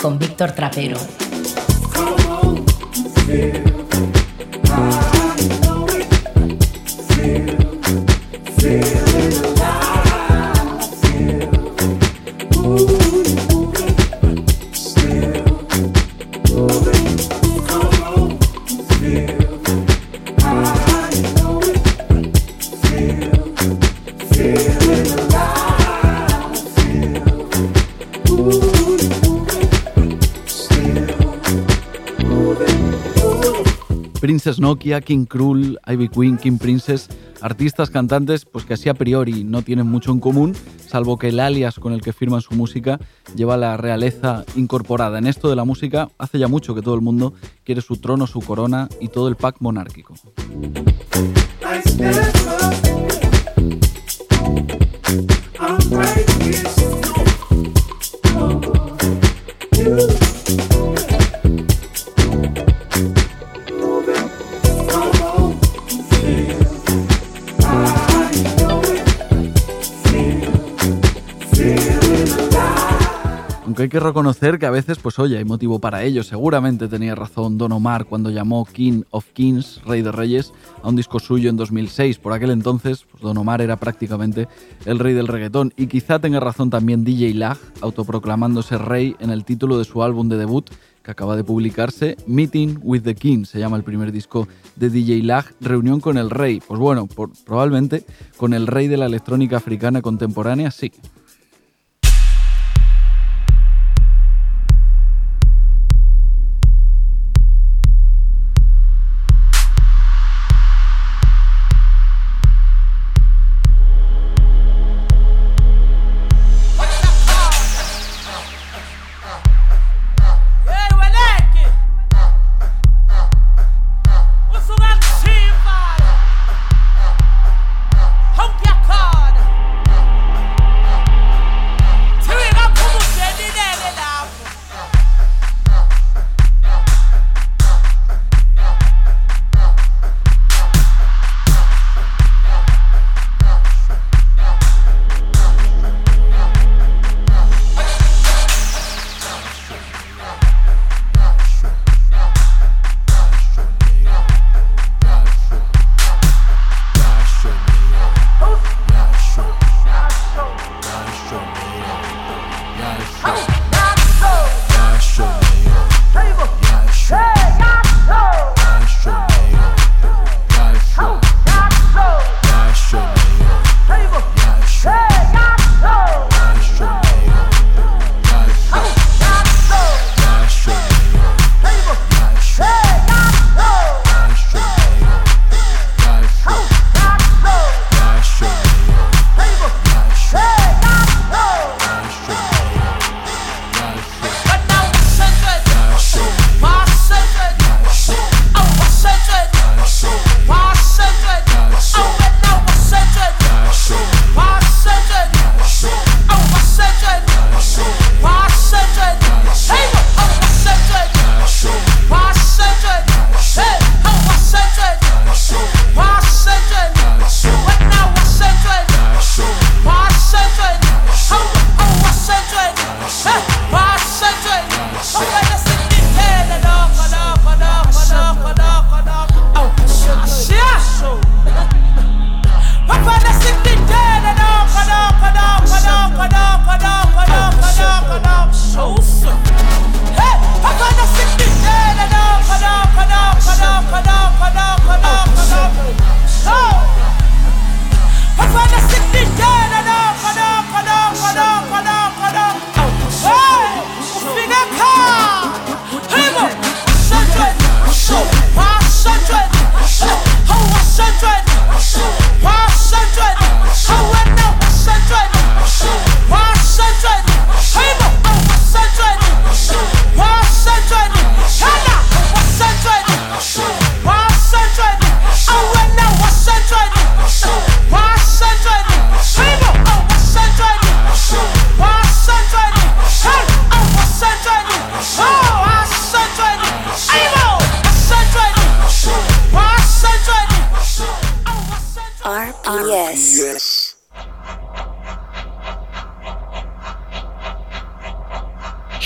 Con Víctor Trapero. Princess Nokia, King Krul, Ivy Queen, King Princess, artistas, cantantes, pues que así a priori no tienen mucho en común, salvo que el alias con el que firman su música lleva la realeza incorporada. En esto de la música hace ya mucho que todo el mundo quiere su trono, su corona y todo el pack monárquico. Que reconocer que a veces, pues oye, hay motivo para ello. Seguramente tenía razón Don Omar cuando llamó King of Kings, Rey de Reyes, a un disco suyo en 2006. Por aquel entonces, pues Don Omar era prácticamente el rey del reggaetón. Y quizá tenga razón también DJ Lag, autoproclamándose rey en el título de su álbum de debut, que acaba de publicarse, Meeting with the King, se llama el primer disco de DJ Lag, Reunión con el Rey. Pues bueno, probablemente con el rey de la electrónica africana contemporánea, sí.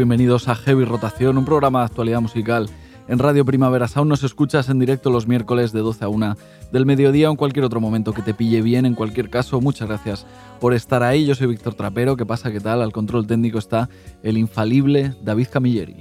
Bienvenidos a Heavy Rotación, un programa de actualidad musical en Radio Primavera Sound. Nos escuchas en directo los miércoles de 12 a 1 del mediodía o en cualquier otro momento que te pille bien. En cualquier caso, muchas gracias por estar ahí. Yo soy Víctor Trapero. ¿Qué pasa? ¿Qué tal? Al control técnico está el infalible David Camilleri.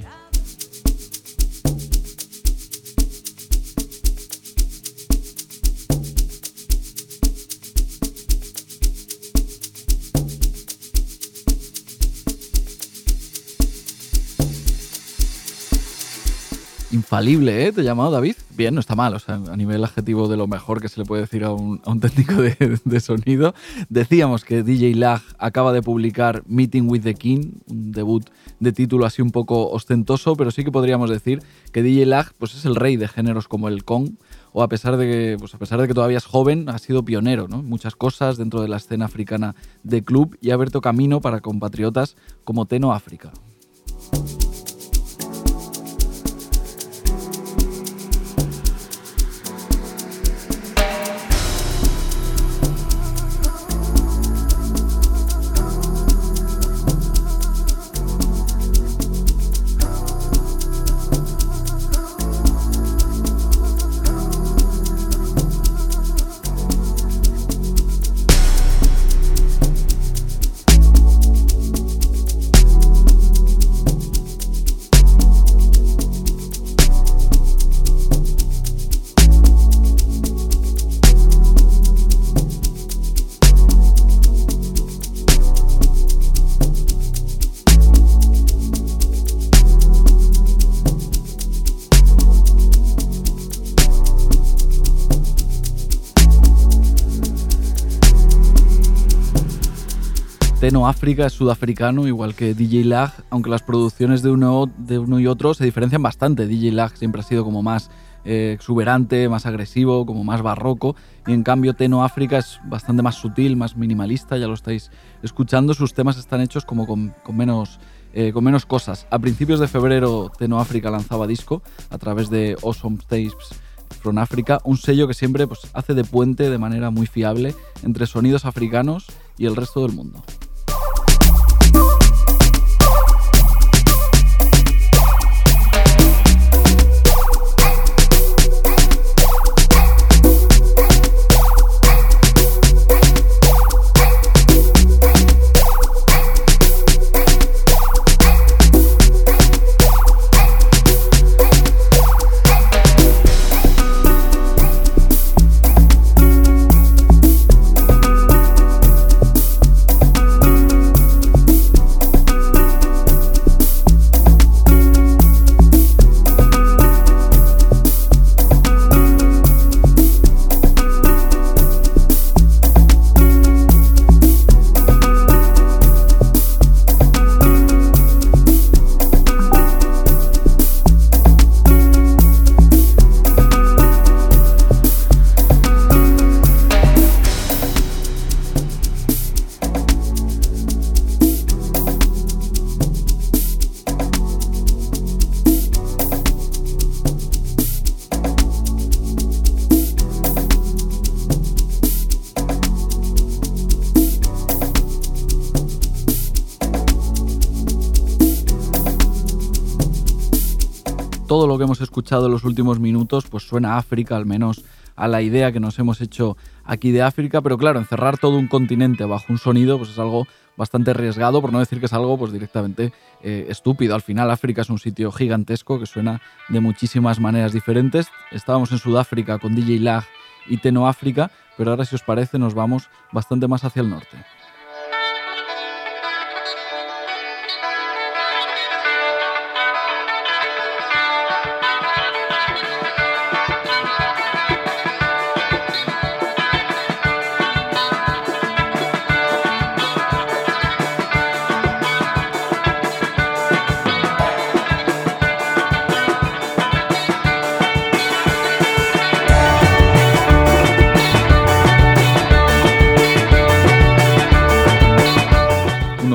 Infalible, ¿eh? Te he llamado David. Bien, no está mal, o sea, a nivel adjetivo de lo mejor que se le puede decir a un, técnico de, sonido. Decíamos que DJ Lag acaba de publicar Meeting with the King, un debut de título así un poco ostentoso, pero sí que podríamos decir que DJ Lag pues, es el rey de géneros como el Kong, o a pesar de que, pues a pesar de que todavía es joven, ha sido pionero ¿no? muchas cosas dentro de la escena africana de club y ha abierto camino para compatriotas como Teno África. Es sudafricano, igual que DJ Lag, aunque las producciones de uno, y otro se diferencian bastante. DJ Lag siempre ha sido como más eh, exuberante, más agresivo, como más barroco, y en cambio Teno África es bastante más sutil, más minimalista, ya lo estáis escuchando, sus temas están hechos como con, menos... Eh, menos cosas. A principios de febrero Teno África lanzaba disco a través de Awesome Tapes from Africa, un sello que siempre pues, hace de puente de manera muy fiable entre sonidos africanos y el resto del mundo. Que hemos escuchado en los últimos minutos pues suena a África, al menos a la idea que nos hemos hecho aquí de África, pero claro, encerrar todo un continente bajo un sonido pues es algo bastante arriesgado, por no decir que es algo pues directamente eh, estúpido. Al final África es un sitio gigantesco que suena de muchísimas maneras diferentes. Estábamos en Sudáfrica con DJ Lag y Teno África, pero ahora si os parece nos vamos bastante más hacia el norte.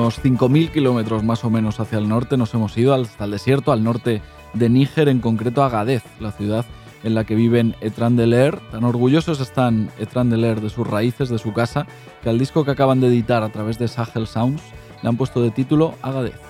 5.000 kilómetros más o menos hacia el norte nos hemos ido hasta el desierto, al norte de Níger, en concreto a Gadez, la ciudad en la que viven Etran Deler. Tan orgullosos están Etran Deler de sus raíces, de su casa, que al disco que acaban de editar a través de Sahel Sounds le han puesto de título Agadez.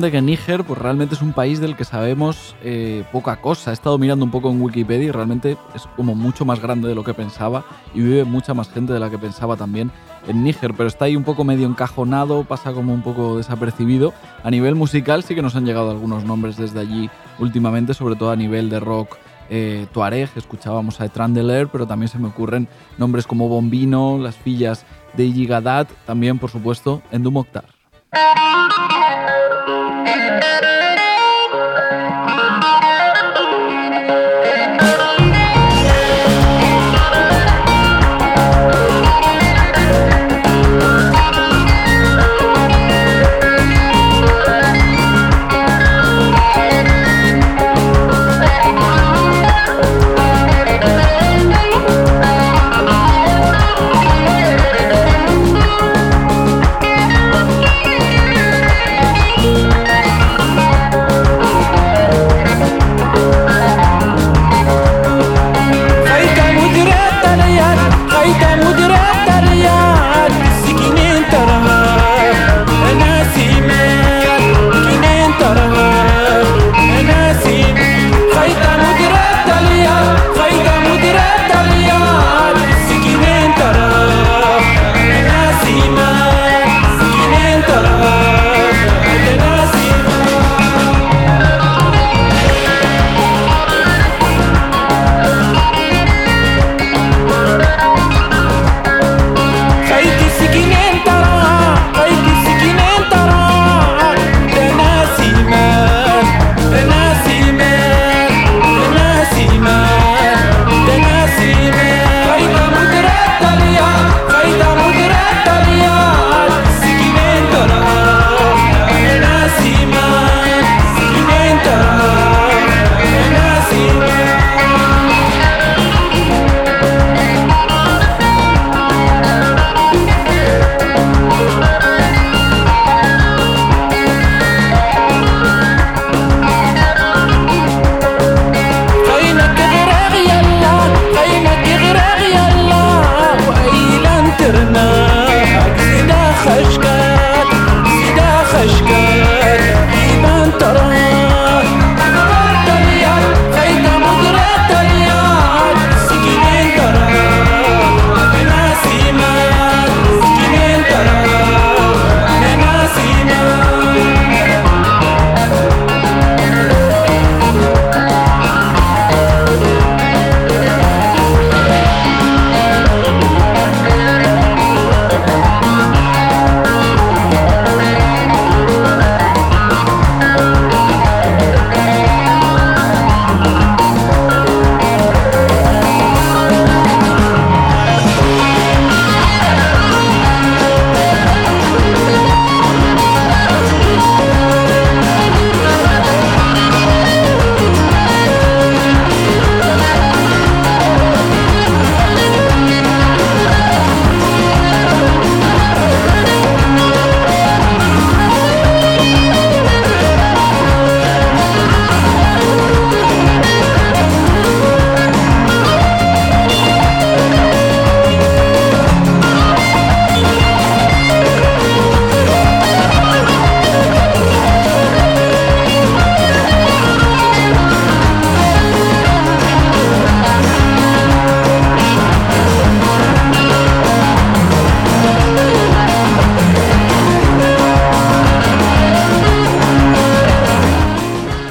De que Níger pues, realmente es un país del que sabemos eh, poca cosa. He estado mirando un poco en Wikipedia y realmente es como mucho más grande de lo que pensaba y vive mucha más gente de la que pensaba también en Níger, pero está ahí un poco medio encajonado, pasa como un poco desapercibido. A nivel musical sí que nos han llegado algunos nombres desde allí últimamente, sobre todo a nivel de rock eh, Tuareg, escuchábamos a Etrandeler, pero también se me ocurren nombres como Bombino, las fillas de Yigadat, también por supuesto en Dumoktar. Muchos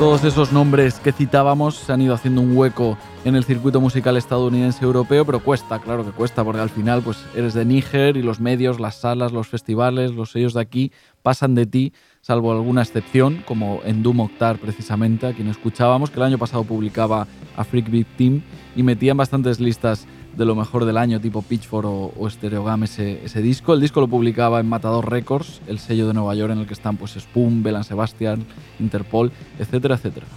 de esos nombres que citábamos se han ido haciendo un hueco en el circuito musical estadounidense europeo, pero cuesta, claro que cuesta, porque al final pues eres de Níger y los medios, las salas, los festivales, los sellos de aquí pasan de ti, salvo alguna excepción, como en Doom Octar precisamente, a quien escuchábamos, que el año pasado publicaba a Freak Beat Team y metían bastantes listas de lo mejor del año, tipo Pitchfork o, o Stereogam, ese, ese, disco. El disco lo publicaba en Matador Records, el sello de Nueva York en el que están pues Spoon, Belan Sebastian, Interpol, etcétera, etcétera.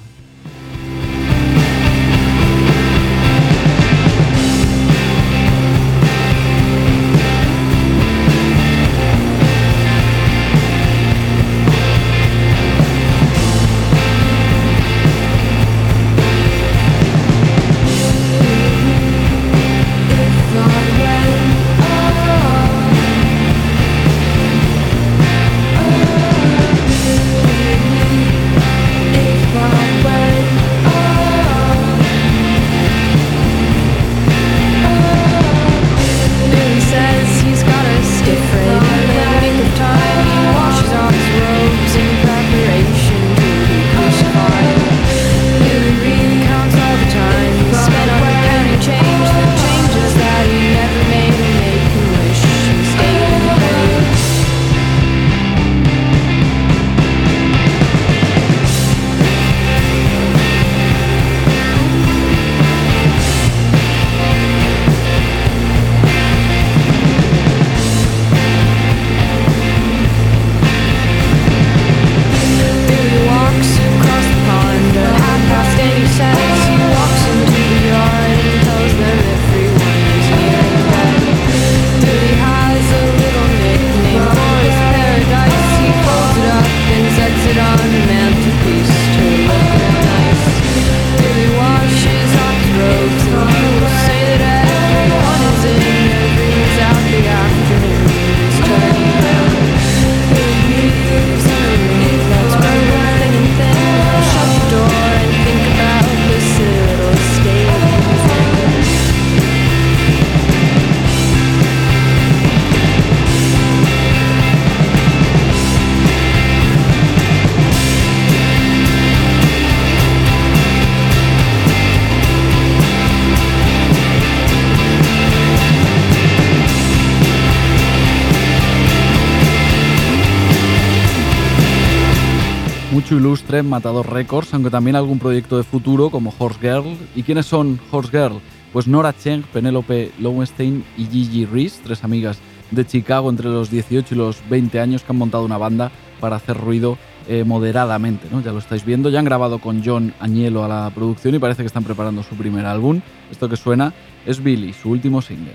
Matador Records, aunque también algún proyecto de futuro como Horse Girl. ¿Y quiénes son Horse Girl? Pues Nora Cheng, Penelope Lowenstein y Gigi Reese, tres amigas de Chicago entre los 18 y los 20 años que han montado una banda para hacer ruido eh, moderadamente, ¿no? Ya lo estáis viendo, ya han grabado con John Añelo a la producción y parece que están preparando su primer álbum. Esto que suena es Billy, su último single.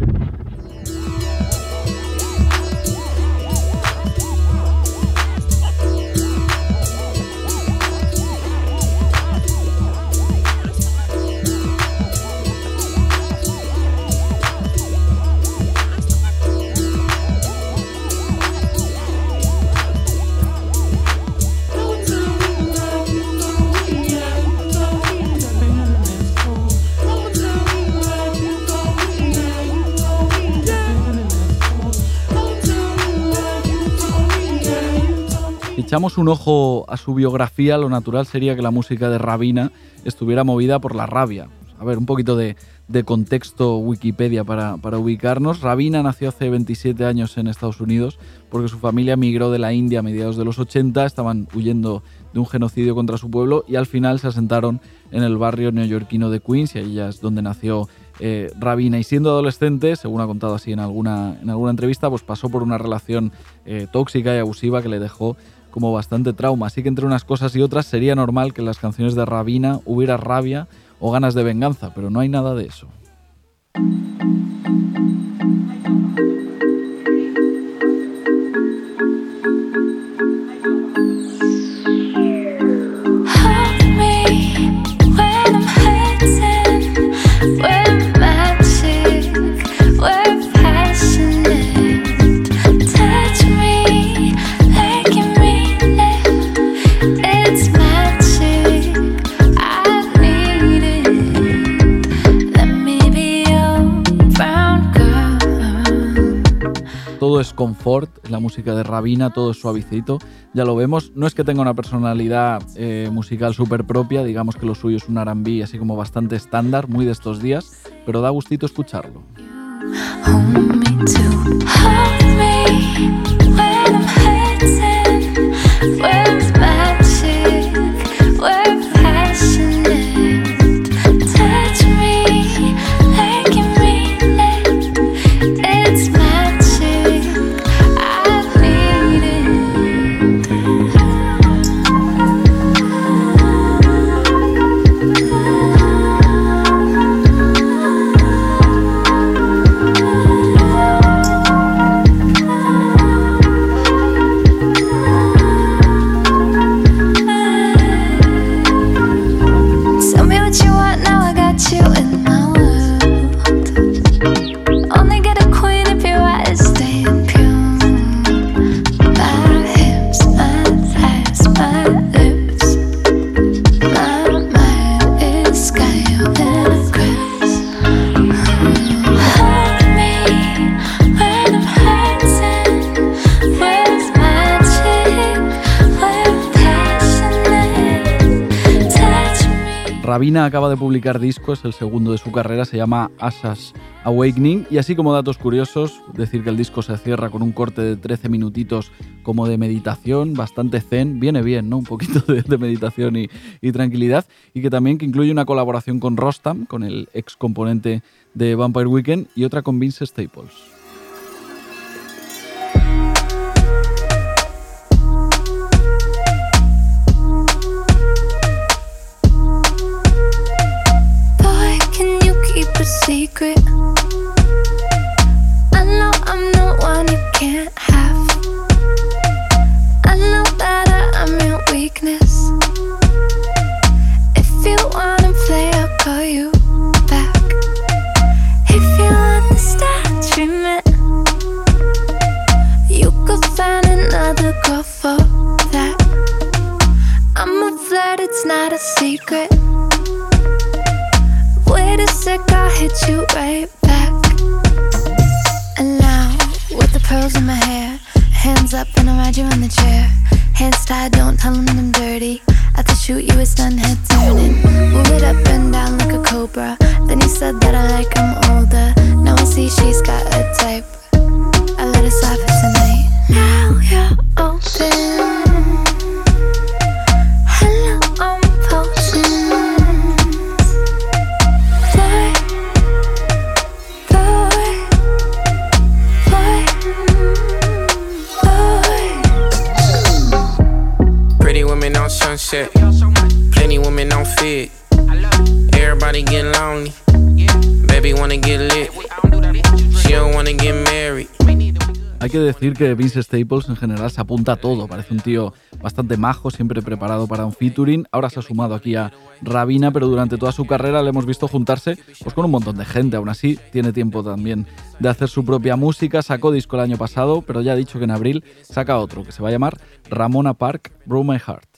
Un ojo a su biografía, lo natural sería que la música de Rabina estuviera movida por la rabia. A ver, un poquito de, contexto Wikipedia para, para, ubicarnos. Rabina nació hace 27 años en Estados Unidos porque su familia migró de la India a mediados de los 80, estaban huyendo de un genocidio contra su pueblo y al final se asentaron en el barrio neoyorquino de Queens y ahí ya es donde nació eh, Rabina. Y siendo adolescente, según ha contado así en alguna, en alguna entrevista, pues pasó por una relación eh, tóxica y abusiva que le dejó como bastante trauma. Así que entre unas cosas y otras sería normal que en las canciones de Rabina hubiera rabia o ganas de venganza, pero no hay nada de eso. La música de Rabina, todo es suavecito, ya lo vemos. No es que tenga una personalidad eh, musical súper propia, digamos que lo suyo es un RB así como bastante estándar, muy de estos días, pero da gustito escucharlo. Rabina acaba de publicar disco, es el segundo de su carrera, se llama Asas Awakening. Y así como datos curiosos, decir que el disco se cierra con un corte de 13 minutitos como de meditación, bastante zen, viene bien, ¿no? Un poquito de, meditación y, y, tranquilidad. Y que también que incluye una colaboración con Rostam, con el ex componente de Vampire Weekend, y otra con Vince Staples. Secret. I know I'm the one you can't have. I know that I'm your weakness. If you wanna play, I'll call you back. If you understand dreaming, you could find another girl for that. I'm a flirt, it's not a secret wait a sec, I'll hit you right back. And now, with the pearls in my hair, hands up and I'll ride you in the chair. Hands tied, don't tell them I'm dirty. At the shoot, you a stun head turning. Move it up and down like a cobra. Then you said that I like him older. Now I see she's got a type. I let it slide for tonight. Now you're open. Hay que decir que Vince Staples en general se apunta a todo, parece un tío bastante majo, siempre preparado para un featuring. Ahora se ha sumado aquí a Rabina, pero durante toda su carrera le hemos visto juntarse pues, con un montón de gente. Aún así, tiene tiempo también de hacer su propia música. Sacó disco el año pasado, pero ya ha dicho que en abril saca otro que se va a llamar Ramona Park, Broke My Heart.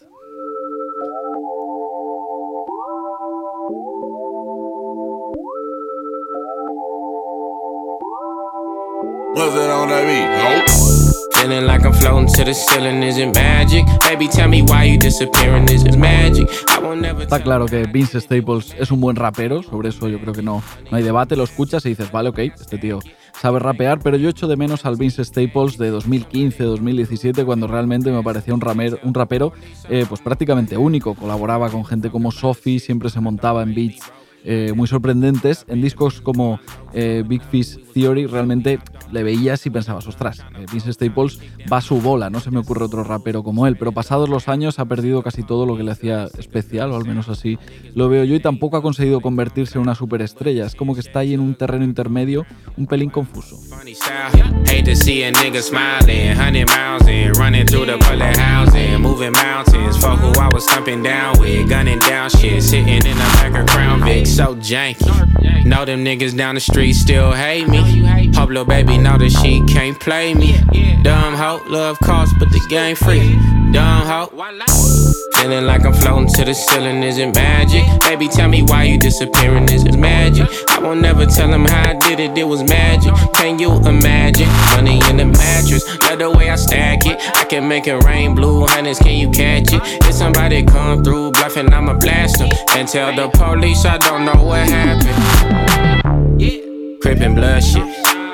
What's it on that beat? Nope. Feeling like I'm floating to the ceiling, is it magic? Baby, tell me why you disappearing, is it magic? I won't never Está claro que Vince Staples es un buen rapero, sobre eso yo creo que no, no hay debate, lo escuchas y dices, vale, ok, este tío sabe rapear, pero yo echo de menos al Vince Staples de 2015, 2017, cuando realmente me parecía un, ramer, un rapero eh, pues prácticamente único. Colaboraba con gente como Sophie, siempre se montaba en beats eh, muy sorprendentes. En discos como eh, Big Fish Theory realmente le veías y pensabas, ostras, eh, Vince Staples va a su bola, no se me ocurre otro rapero como él, pero pasados los años ha perdido casi todo lo que le hacía especial, o al menos así lo veo yo, y tampoco ha conseguido convertirse en una superestrella, es como que está ahí en un terreno intermedio un pelín confuso. So janky. Know them niggas down the street still hate me. Little baby know that she can't play me. Dumb hoe, love cost, but the game free. Dumb hoe. Feeling like I'm floating to the ceiling, is it magic? Baby, tell me why you disappearing, is it magic? I won't never tell him how I did it, it was magic. Can you imagine? Money in the mattress, love the way I stack it. Can make it rain blue hundreds, can you catch it? If somebody come through bluffing, I'ma blast them. And tell the police I don't know what happened. Yeah. Crippin' blood shit.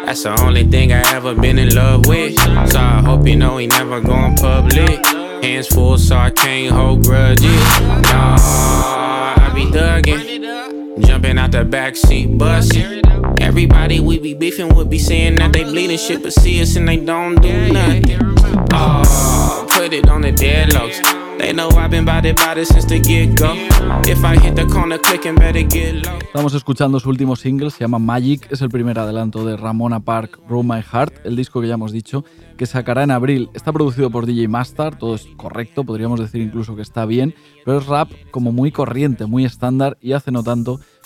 That's the only thing I ever been in love with. So I hope you know he never going public. Hands full, so I can't hold grudges. Nah, I be thuggin', jumping out the backseat, bustin'. Everybody we be beefing would be saying that they bleeding shit, but see us and they don't do nothing. Oh, put it on the deadlocks. Estamos escuchando su último single, se llama Magic, es el primer adelanto de Ramona Park, Roll My Heart, el disco que ya hemos dicho, que sacará en abril. Está producido por DJ Master, todo es correcto, podríamos decir incluso que está bien, pero es rap como muy corriente, muy estándar y hace no tanto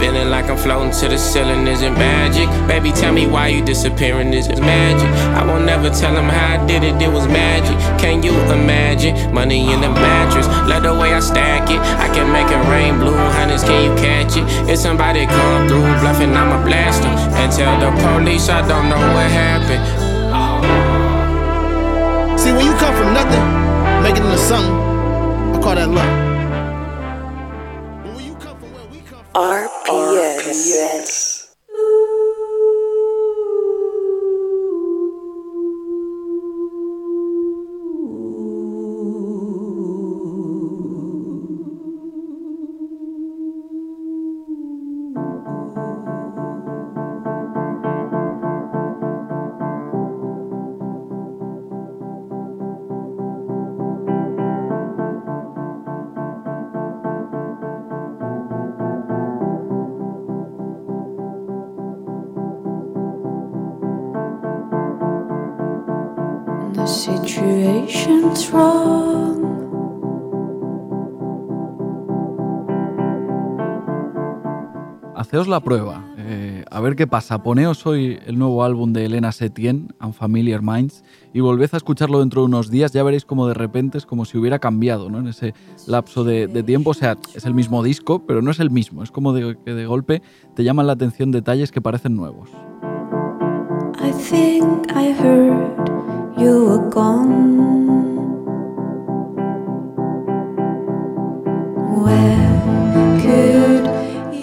Feeling like I'm floating to the ceiling, is it magic? Baby, tell me why you disappearing, is it magic? I won't never tell him how I did it, it was magic. Can you imagine? Money in the mattress, love the way I stack it. I can make it rain blue hundreds, can you catch it? If somebody come through bluffing, I'ma blast them. And tell the police I don't know what happened. See, when you come from nothing, make it into something, I call that luck. RPS. Haceos la prueba, eh, a ver qué pasa. Poneos hoy el nuevo álbum de Elena Setien, Unfamiliar Minds, y volved a escucharlo dentro de unos días. Ya veréis como de repente es como si hubiera cambiado ¿no? en ese lapso de, tiempo. O sea, es el mismo disco, pero no es el mismo. Es como de, que de golpe te llaman la atención detalles que parecen nuevos. I think I heard you.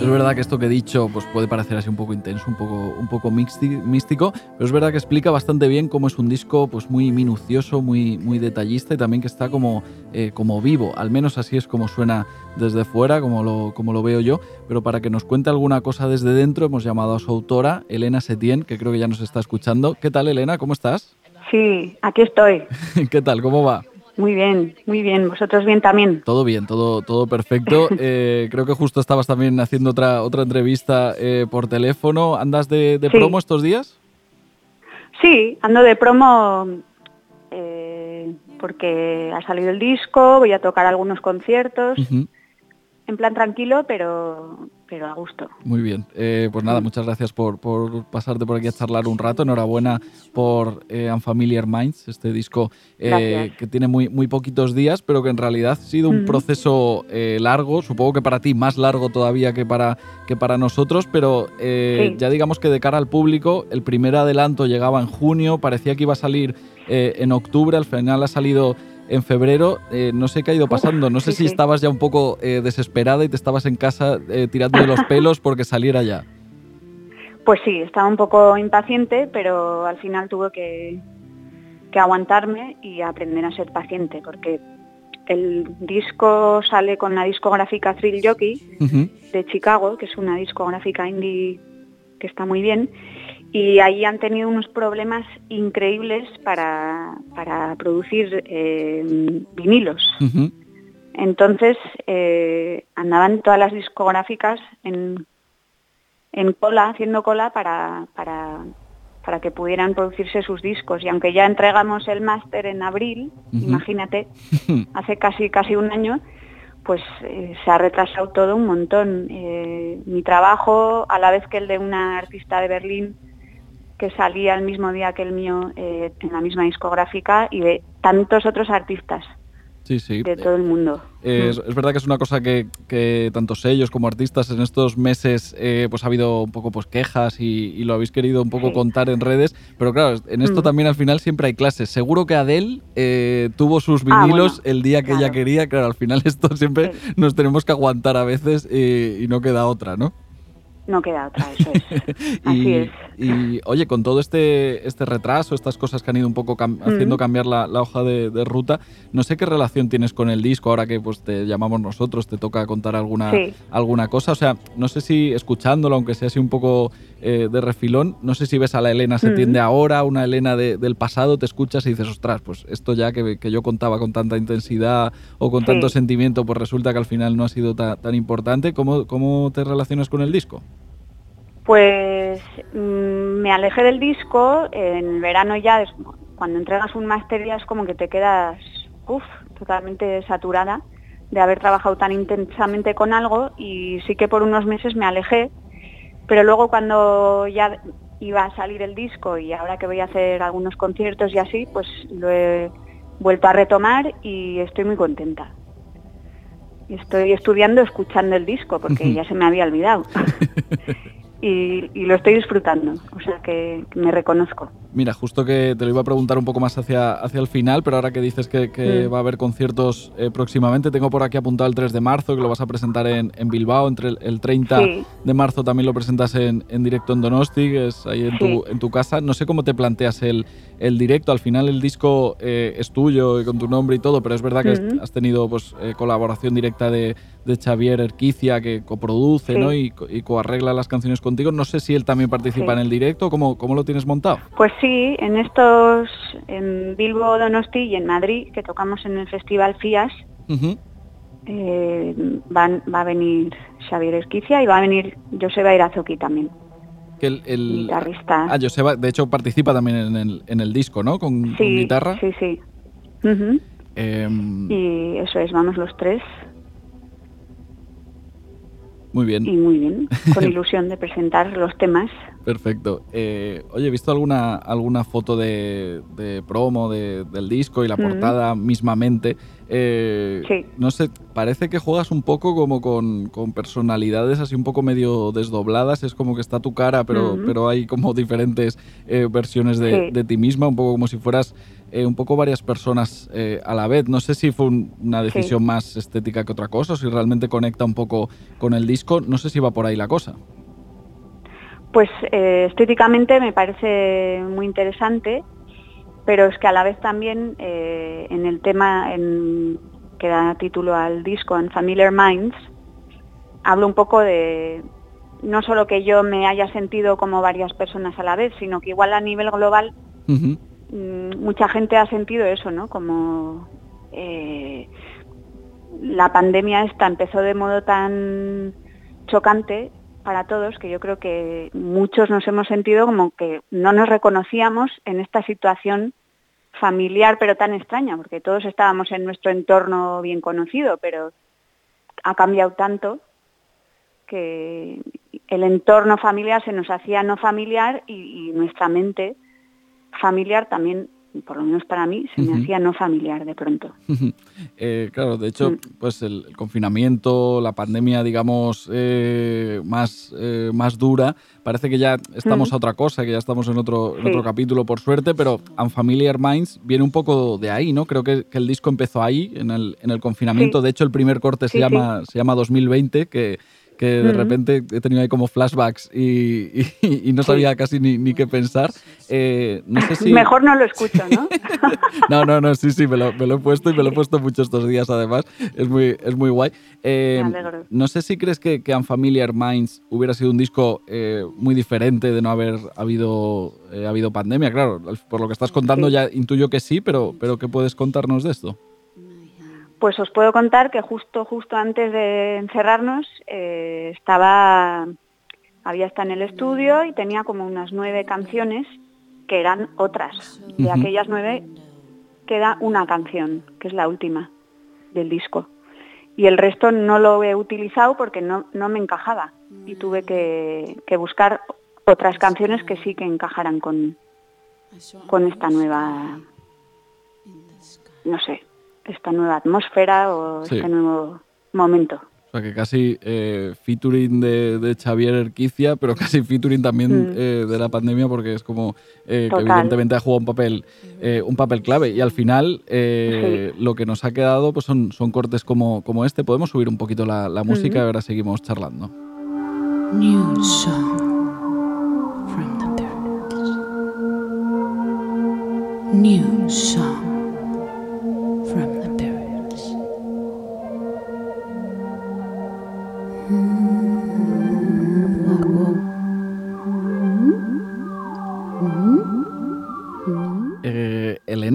Es verdad que esto que he dicho pues puede parecer así un poco intenso, un poco, un poco místico, pero es verdad que explica bastante bien cómo es un disco pues muy minucioso, muy, muy detallista y también que está como, eh, como vivo. Al menos así es como suena desde fuera, como lo, como lo veo yo. Pero para que nos cuente alguna cosa desde dentro, hemos llamado a su autora, Elena Setien, que creo que ya nos está escuchando. ¿Qué tal, Elena? ¿Cómo estás? Sí, aquí estoy. ¿Qué tal? ¿Cómo va? Muy bien, muy bien. ¿Vosotros bien también? Todo bien, todo, todo perfecto. Eh, creo que justo estabas también haciendo otra, otra entrevista eh, por teléfono. ¿Andas de, promo estos días? Sí, ando de promo eh, porque ha salido el disco, voy a tocar algunos conciertos en plan tranquilo, pero, pero a gusto. Muy bien. Eh, pues nada, muchas gracias por, por, pasarte por aquí a charlar un rato. Enhorabuena por eh, Unfamiliar Minds, este disco eh, que tiene muy, muy poquitos días, pero que en realidad ha sido un proceso eh, largo, supongo que para ti más largo todavía que para, que para nosotros, pero ya digamos que de cara al público, el primer adelanto llegaba en junio, parecía que iba a salir en octubre, al final ha salido en febrero. Eh, no sé qué ha ido pasando. No sé si estabas ya un poco eh, desesperada y te estabas en casa eh, tirando de los pelos porque saliera ya. Pues sí, estaba un poco impaciente, pero al final tuve que, que aguantarme y aprender a ser paciente, porque el disco sale con la discográfica Thrill Jockey de Chicago, que es una discográfica indie que está muy bien, y ahí han tenido unos problemas increíbles para, producir eh, vinilos. Entonces eh, andaban todas las discográficas en, en cola, haciendo cola para, para, para, que pudieran producirse sus discos. Y aunque ya entregamos el máster en abril, imagínate, hace casi, casi un año, pues eh, se ha retrasado todo un montón. mi trabajo, a la vez que el de una artista de Berlín, que salía el mismo día que el mío eh, en la misma discográfica y de tantos otros artistas de todo el mundo. Es, verdad que es una cosa que, que tantos sellos como artistas en estos meses eh, pues ha habido un poco pues quejas y, lo habéis querido un poco contar en redes, pero claro, en esto mm. también al final siempre hay clases. Seguro que Adele eh, tuvo sus ah, vinilos el día que ella quería, claro, al final esto siempre nos tenemos que aguantar a veces y no queda otra, ¿no? No queda otra, eso es. Así es. Y oye, con todo este, este retraso, estas cosas que han ido un poco haciendo cambiar la, hoja de, ruta, no sé qué relación tienes con el disco ahora que pues te llamamos nosotros, te toca contar alguna, alguna cosa. O sea, no sé si escuchándolo, aunque sea así un poco eh, de refilón, no sé si ves a la Elena se tiende ahora, una Elena del pasado, te escuchas y dices, ostras, pues esto ya que, yo contaba con tanta intensidad o con tanto sentimiento, pues resulta que al final no ha sido tan importante. ¿Cómo, ¿Cómo te relacionas con el disco? Pues mm, me alejé del disco, en verano ya, cuando entregas un máster ya es como que te quedas uf, totalmente saturada de haber trabajado tan intensamente con algo y sí que por unos meses me alejé, pero luego cuando ya iba a salir el disco y ahora que voy a hacer algunos conciertos y así, pues lo he vuelto a retomar y estoy muy contenta. Estoy estudiando escuchando el disco porque ya se me había olvidado. y, lo estoy disfrutando, o sea que, me reconozco. Mira, justo que te lo iba a preguntar un poco más hacia, hacia el final, pero ahora que dices que, mm. va a haber conciertos eh, próximamente, tengo por aquí apuntado el 3 de marzo, que lo vas a presentar en, Bilbao, entre el, 30 de marzo también lo presentas en, directo en Donosti, que es ahí en, tu, en tu casa. No sé cómo te planteas el, el directo, al final el disco eh, es tuyo y con tu nombre y todo, pero es verdad que has tenido pues, eh, colaboración directa de, de Xavier Erquicia, que coproduce ¿no? y, y coarregla las canciones contigo. No sé si él también participa en el directo, ¿Cómo, ¿cómo lo tienes montado? Pues sí, en estos, en Bilbo, Donosti y en Madrid, que tocamos en el Festival FIAS, eh, van, va a venir Xavier Erquicia y va a venir Joseba Irazoki también. Que el, guitarrista. Ah, Joseba, de hecho participa también en el, en el disco, ¿no? Con, guitarra. Sí, sí. Em, y eso es, vamos los tres. Muy bien. Y muy bien, con ilusión de presentar los temas. Perfecto. Eh, oye, he visto alguna, alguna foto de, promo del disco y la portada mismamente. Eh, sí. No sé, parece que juegas un poco como con, personalidades así un poco medio desdobladas. Es como que está tu cara, pero, pero hay como diferentes eh, versiones de, de, ti misma, un poco como si fueras eh, un poco varias personas eh, a la vez. No sé si fue una decisión más estética que otra cosa, o si realmente conecta un poco con el disco. No sé si va por ahí la cosa. Pues estéticamente me parece muy interesante, pero es que a la vez también en el tema en, que da título al disco, en Familiar Minds, hablo un poco de no solo que yo me haya sentido como varias personas a la vez, sino que igual a nivel global Mm, mucha gente ha sentido eso, ¿no? Como eh, la pandemia esta empezó de modo tan chocante para todos que yo creo que muchos nos hemos sentido como que no nos reconocíamos en esta situación familiar pero tan extraña, porque todos estábamos en nuestro entorno bien conocido, pero ha cambiado tanto que el entorno familiar se nos hacía no familiar y, nuestra mente familiar también por lo menos para mí, se me hacía no familiar de pronto. Eh, claro, de hecho, mm. pues el, confinamiento, la pandemia, digamos, eh, más, eh, más dura, parece que ya estamos mm. a otra cosa, que ya estamos en otro, otro capítulo, por suerte, pero Unfamiliar Minds viene un poco de ahí, ¿no? Creo que, el disco empezó ahí, en el, en el confinamiento. De hecho, el primer corte se, llama, se llama 2020, que que de repente he tenido ahí como flashbacks y, no sabía casi ni, qué pensar. Eh, no sé si... Mejor no lo escucho, ¿no? no, no, no, sí, sí, me lo, he puesto y me lo he puesto mucho estos días además. Es muy, es muy guay. Eh, no sé si crees que, que Unfamiliar Minds hubiera sido un disco eh, muy diferente de no haber habido, habido pandemia. Claro, por lo que estás contando ya intuyo que sí, pero, pero ¿qué puedes contarnos de esto? Pues os puedo contar que justo, justo antes de encerrarnos eh, estaba, había estado en el estudio y tenía como unas nueve canciones que eran otras. De aquellas nueve queda una canción, que es la última del disco. Y el resto no lo he utilizado porque no, no me encajaba y tuve que, que, buscar otras canciones que sí que encajaran con, con esta nueva, no sé, esta nueva atmósfera o este nuevo momento. O sea, que casi eh, featuring de, Xavier Erquicia, pero casi featuring también mm. eh, de la pandemia, porque es como eh, que evidentemente ha jugado un papel, eh, un papel clave. Y al final, lo que nos ha quedado pues son, son cortes como, como este. Podemos subir un poquito la, música y ahora seguimos charlando. New song from the New song.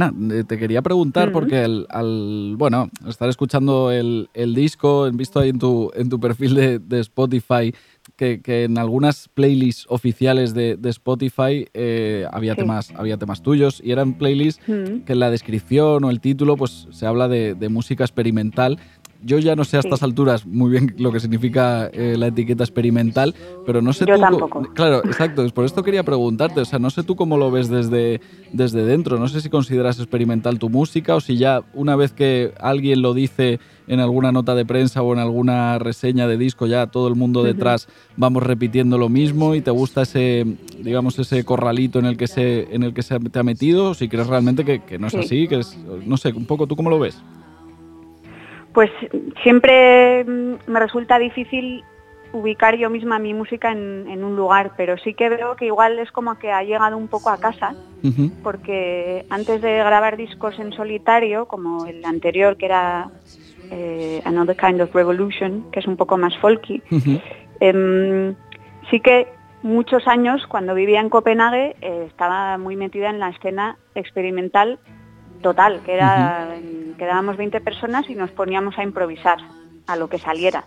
Eh, te quería preguntar, porque al, bueno, estar escuchando el, disco, he visto ahí en tu, en tu perfil de, Spotify que, en algunas playlists oficiales de, Spotify eh, había, temas, había temas tuyos y eran playlists que en la descripción o el título pues se habla de, de música experimental yo ya no sé a estas alturas muy bien lo que significa eh, la etiqueta experimental, pero no sé yo Tampoco. Claro, exacto. Por esto quería preguntarte, o sea, no sé tú cómo lo ves desde, desde dentro. No sé si consideras experimental tu música o si ya una vez que alguien lo dice en alguna nota de prensa o en alguna reseña de disco, ya todo el mundo detrás vamos repitiendo lo mismo y te gusta ese, digamos, ese corralito en el que se, en el que se te ha metido, o si crees realmente que, que no es así, que es, no sé, un poco, ¿tú cómo lo ves? Pues siempre mm, me resulta difícil ubicar yo misma mi música en, un lugar, pero sí que veo que igual es como que ha llegado un poco a casa, porque antes de grabar discos en solitario, como el anterior que era eh, Another Kind of Revolution, que es un poco más folky, em, sí que muchos años cuando vivía en Copenhague eh, estaba muy metida en la escena experimental total, que era, quedábamos 20 personas y nos poníamos a improvisar a lo que saliera.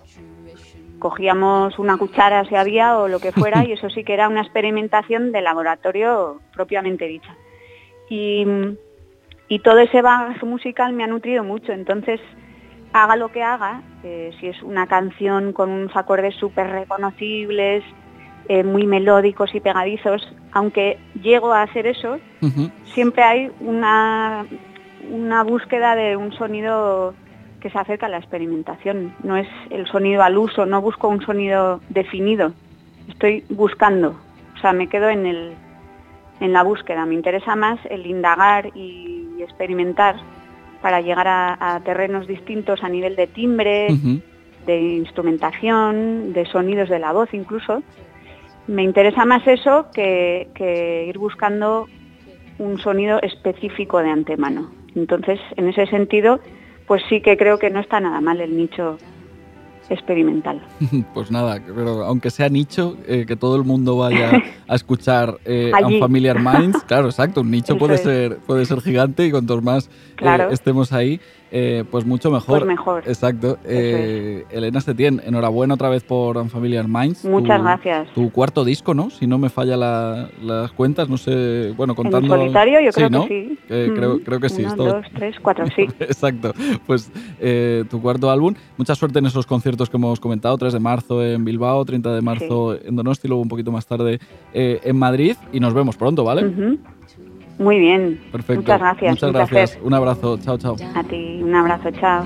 Cogíamos una cuchara si había o lo que fuera y eso sí que era una experimentación de laboratorio propiamente dicha. Y, todo ese bagaje musical me ha nutrido mucho, entonces haga lo que haga, eh, si es una canción con unos acordes súper reconocibles, eh, muy melódicos y pegadizos, aunque llego a hacer eso, siempre hay una, una búsqueda de un sonido que se acerca a la experimentación. No es el sonido al uso, no busco un sonido definido. Estoy buscando, o sea, me quedo en, el, en la búsqueda. Me interesa más el indagar y experimentar para llegar a, terrenos distintos a nivel de timbre, de instrumentación, de sonidos de la voz incluso, me interesa más eso que, ir buscando un sonido específico de antemano. Entonces, en ese sentido, pues sí que creo que no está nada mal el nicho experimental. Pues nada, pero aunque sea nicho, eh, que todo el mundo vaya a escuchar eh, Unfamiliar Minds, claro, exacto, un nicho puede ser, puede ser gigante y cuantos más eh, estemos ahí, eh, pues mucho mejor. Pues mejor. Exacto. Eh, Elena Setién, enhorabuena otra vez por Unfamiliar Minds. Muchas gracias. Tu cuarto disco, ¿no? Si no me falla las cuentas, no sé, bueno, contando... En solitario yo creo que sí. creo, creo, que sí. Uno, dos, tres, cuatro, sí. Exacto. Pues tu cuarto álbum. Mucha suerte en esos conciertos que hemos comentado, 3 de marzo en Bilbao, 30 de marzo en Donosti, luego un poquito más tarde en Madrid y nos vemos pronto, ¿vale? Muy bien. Perfecto. Muchas gracias. Muchas gracias. Un abrazo. Chao, chao. A ti, un abrazo. Chao.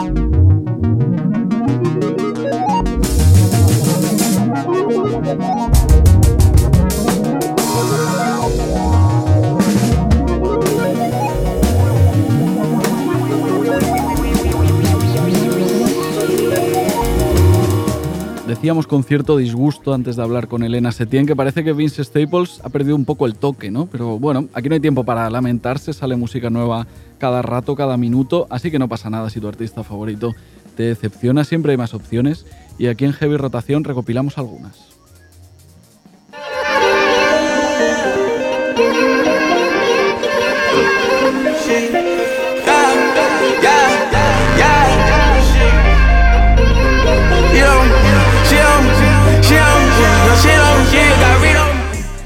Decíamos con cierto disgusto antes de hablar con Elena Setien que parece que Vince Staples ha perdido un poco el toque, ¿no? Pero bueno, aquí no hay tiempo para lamentarse, sale música nueva cada rato, cada minuto, así que no pasa nada si tu artista favorito te decepciona, siempre hay más opciones y aquí en Heavy Rotación recopilamos algunas.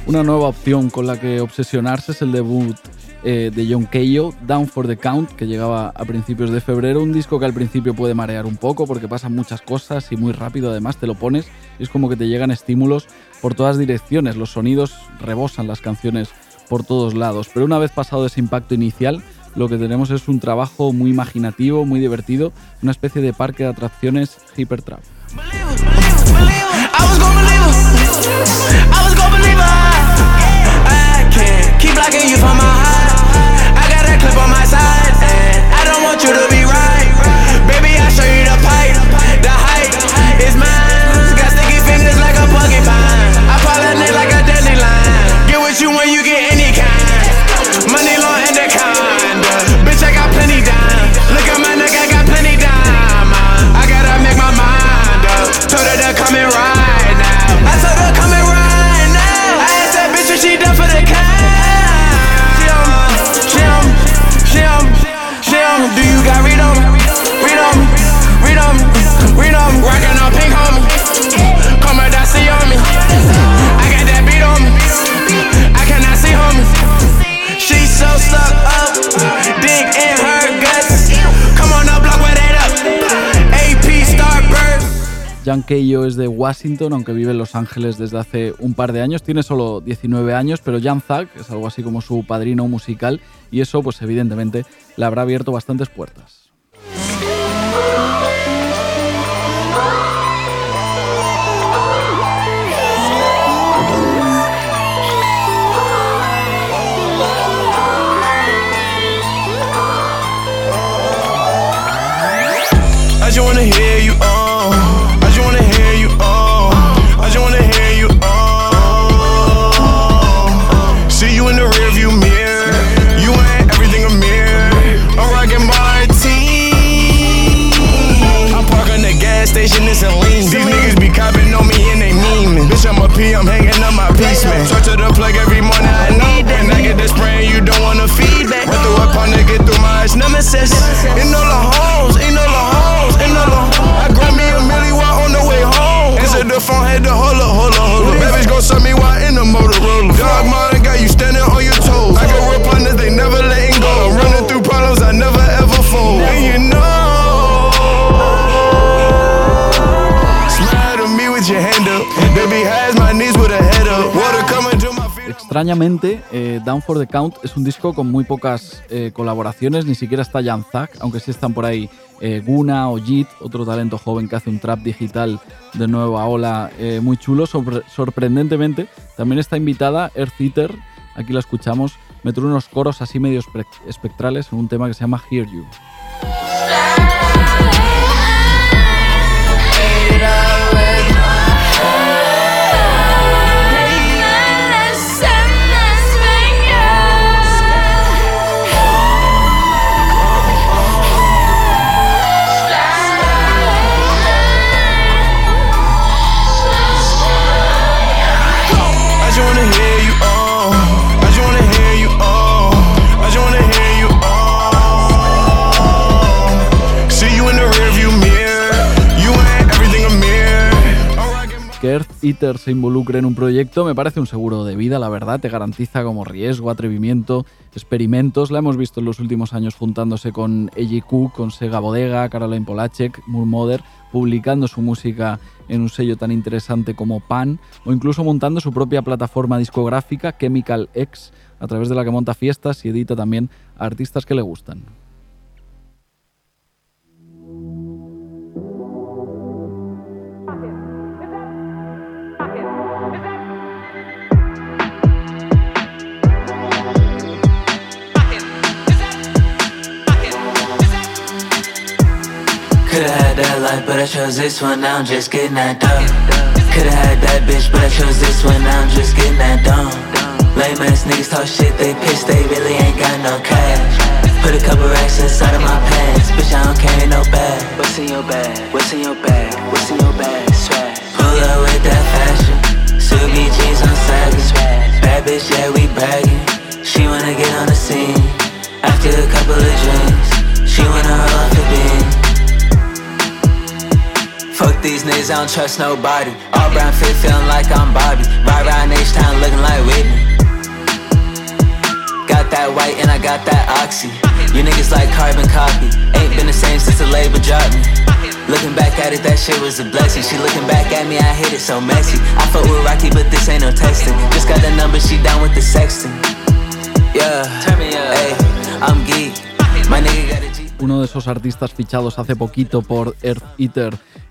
Una nueva opción con la que obsesionarse es el debut eh, de John Keyo, Down for the Count, que llegaba a principios de febrero. Un disco que al principio puede marear un poco porque pasan muchas cosas y muy rápido además te lo pones. es como que te llegan estímulos por todas direcciones. Los sonidos rebosan las canciones por todos lados. Pero una vez pasado ese impacto inicial, lo que tenemos es un trabajo muy imaginativo, muy divertido, una especie de parque de atracciones hypertrap. Blocking you from my heart. I got that clip on my side. Jan Keio es de Washington, aunque vive en Los Ángeles desde hace un par de años. Tiene solo 19 años, pero Jan Zack es algo así como su padrino musical y eso, pues evidentemente, le habrá abierto bastantes puertas. station isn't lean. Extrañamente, eh, Down for the Count es un disco con muy pocas eh, colaboraciones, ni siquiera está Jan Zack, aunque sí están por ahí eh, Guna o Jit, otro talento joven que hace un trap digital de nueva ola muy chulo. sorprendentemente, también está invitada Earth Eater, aquí la escuchamos, meter unos coros así medio espectrales en un tema que se llama Hear You. Earth Eater se involucre en un proyecto me parece un seguro de vida, la verdad, te garantiza como riesgo, atrevimiento, experimentos. La hemos visto en los últimos años juntándose con EJQ, con Sega Bodega, Caroline Polacek, Murmoder, publicando su música en un sello tan interesante como Pan, o incluso montando su propia plataforma discográfica, Chemical X, a través de la que monta fiestas y edita también a artistas que le gustan. Had that life, but I chose this one, now I'm just getting that dough Could've had that bitch, but I chose this one, now I'm just getting that dome Lame ass niggas talk shit, they pissed, they really ain't got no cash. Put a couple racks inside of my pants, bitch I don't carry no bag. What's in your bag? What's in your bag? What's in your bag? Swag. Pull up with that fashion, Sugi jeans on sagging. Bad bitch, yeah we bragging. She wanna get on the scene. After a couple of drinks She wanna roll off the beam Fuck these niggas, I don't trust nobody. All brown fit, feeling like I'm Bobby. Ride around H-Town looking like Whitney. Got that white and I got that oxy. You niggas like carbon copy. Ain't been the same since the label dropped me. Looking back at it, that shit was a blessing. She looking back at me, I hit it so messy. I fuck with Rocky, but this ain't no texting. Just got the number, she down with the sexting. Yeah, turn me up. Hey, I'm geek. My nigga got a G. Uno de esos artistas fichados hace poquito por Earth Eater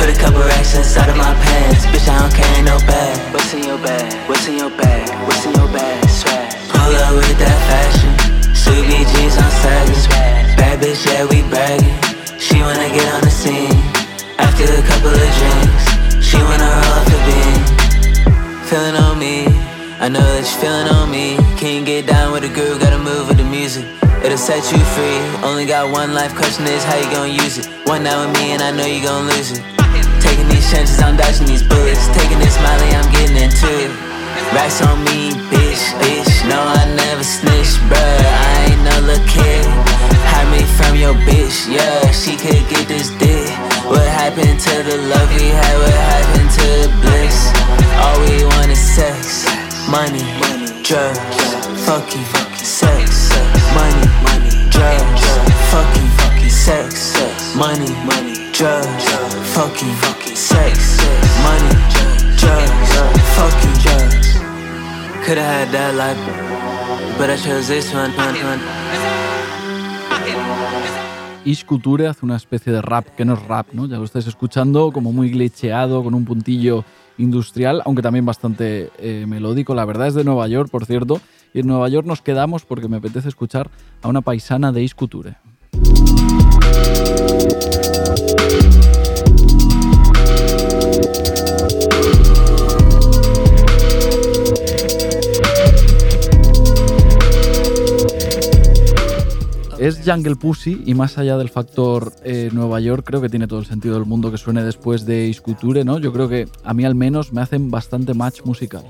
Put a couple racks inside of my pants. Bitch, I don't carry no bag. What's in your bag? What's in your bag? What's in your bag? Swag. Pull up with that fashion. Sugi jeans on sagging. Bad bitch, yeah, we bragging. She wanna get on the scene. After a couple of drinks, she wanna roll off the beam. Feeling on me. I know that you're feeling on me. Can't get down with the groove? Gotta move with the music. It'll set you free. Only got one life. Question is how you gonna use it. One night with me, and I know you gonna lose it. Chances, I'm dodging these bullets. Taking this molly, I'm getting into it. Racks on me, bitch, bitch. No, I never snitch, bruh. I ain't no little kid. Hide me from your bitch, yeah. She could get this dick. What happened to the love we had? What happened to the bliss? All we want is sex, money, drugs, fucking, sex, money, drugs, fucking, sex, money, drugs, hace una especie de rap que no es rap, ¿no? Ya lo estáis escuchando, como muy glitcheado, con un puntillo industrial, aunque también bastante eh, melódico. La verdad es de Nueva York, por cierto, y en Nueva York nos quedamos porque me apetece escuchar a una paisana de Ish Couture. Es Jungle Pussy y más allá del factor eh, Nueva York, creo que tiene todo el sentido del mundo que suene después de Isculture, ¿no? Yo creo que a mí al menos me hacen bastante match musical.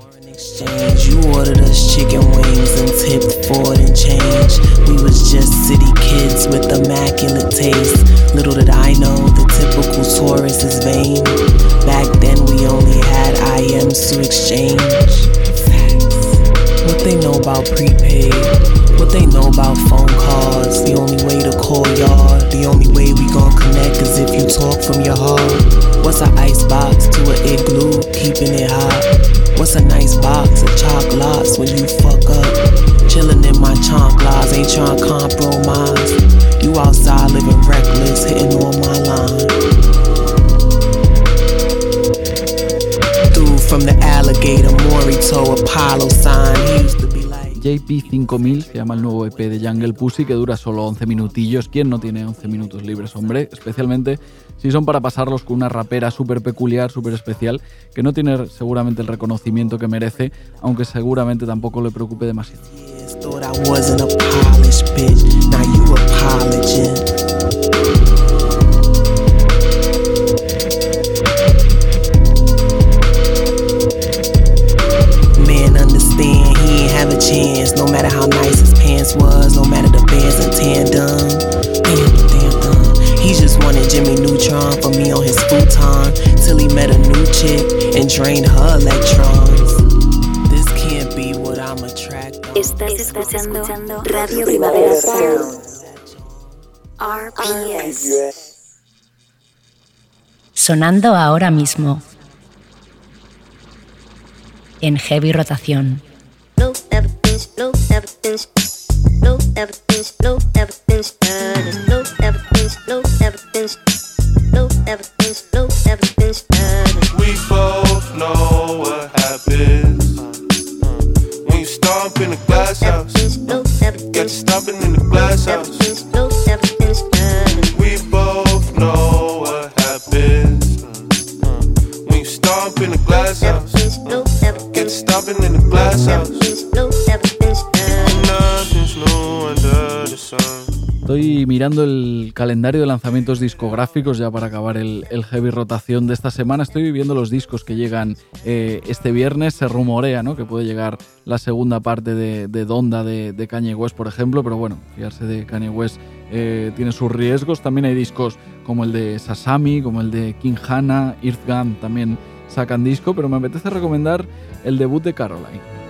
What they know about prepaid? What they know about phone calls? The only way to call y'all, the only way we gon' connect is if you talk from your heart. What's an ice box to an igloo, keeping it hot? What's a nice box of chocolates when you fuck up? Chillin' in my chocolates, ain't tryna compromise. You outside living reckless, hitting on my line. From the alligator, Morito, Apollo sign. He used to be like. JP 5000 se llama el nuevo EP de Jungle Pussy que dura solo 11 minutillos. ¿Quién no tiene 11 minutos libres, hombre? Especialmente si son para pasarlos con una rapera súper peculiar, súper especial, que no tiene seguramente el reconocimiento que merece, aunque seguramente tampoco le preocupe demasiado. Chance. No matter how nice his pants was, no matter the bands in tandem. Damn, damn, dumb. He just wanted Jimmy Neutron for me on his futon till he met a new chick and drained her electrons. This can't be what I'm attracted. Estás escuchando Radio Primavera Sound. RPS. Sonando ahora mismo. En heavy rotación. Evidence, no evidence, no evidence, no calendario de lanzamientos discográficos ya para acabar el, heavy rotación de esta semana. Estoy viendo los discos que llegan eh, este viernes. Se rumorea ¿no? que puede llegar la segunda parte de, de Donda de, de Kanye West, por ejemplo. Pero bueno, fiarse de Kanye West eh, tiene sus riesgos. También hay discos como el de Sasami, como el de King Hannah, Earthgum también sacan disco. Pero me apetece recomendar el debut de Caroline.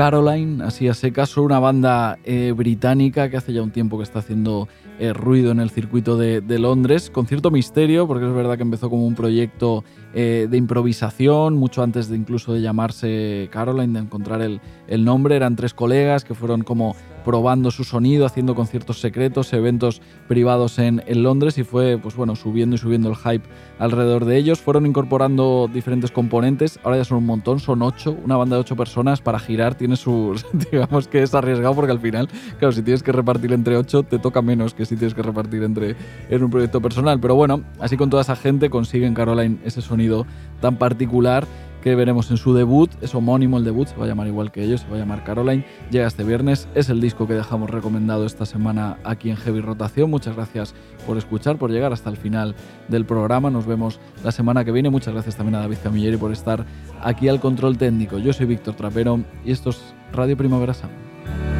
Caroline, así a secas, una banda eh, británica que hace ya un tiempo que está haciendo eh, ruido en el circuito de Londres, con cierto misterio, porque es verdad que empezó como un proyecto eh, de improvisación, mucho antes de incluso de llamarse Caroline, de encontrar el, el nombre. Eran tres colegas que fueron como probando su sonido, haciendo conciertos secretos, eventos privados en, en Londres y fue pues bueno, subiendo y subiendo el hype alrededor de ellos. Fueron incorporando diferentes componentes, ahora ya son un montón, son ocho, una banda de ocho personas para girar tiene sus, digamos que es arriesgado porque al final, claro, si tienes que repartir entre ocho te toca menos que si tienes que repartir entre en un proyecto personal, pero bueno, así con toda esa gente consiguen Caroline ese sonido tan particular que veremos en su debut, es homónimo el debut, se va a llamar igual que ellos, se va a llamar Caroline, llega este viernes, es el disco que dejamos recomendado esta semana aquí en Heavy Rotación, muchas gracias por escuchar, por llegar hasta el final del programa, nos vemos la semana que viene, muchas gracias también a David Camilleri por estar aquí al control técnico, yo soy Víctor Trapero y esto es Radio Primavera Sound.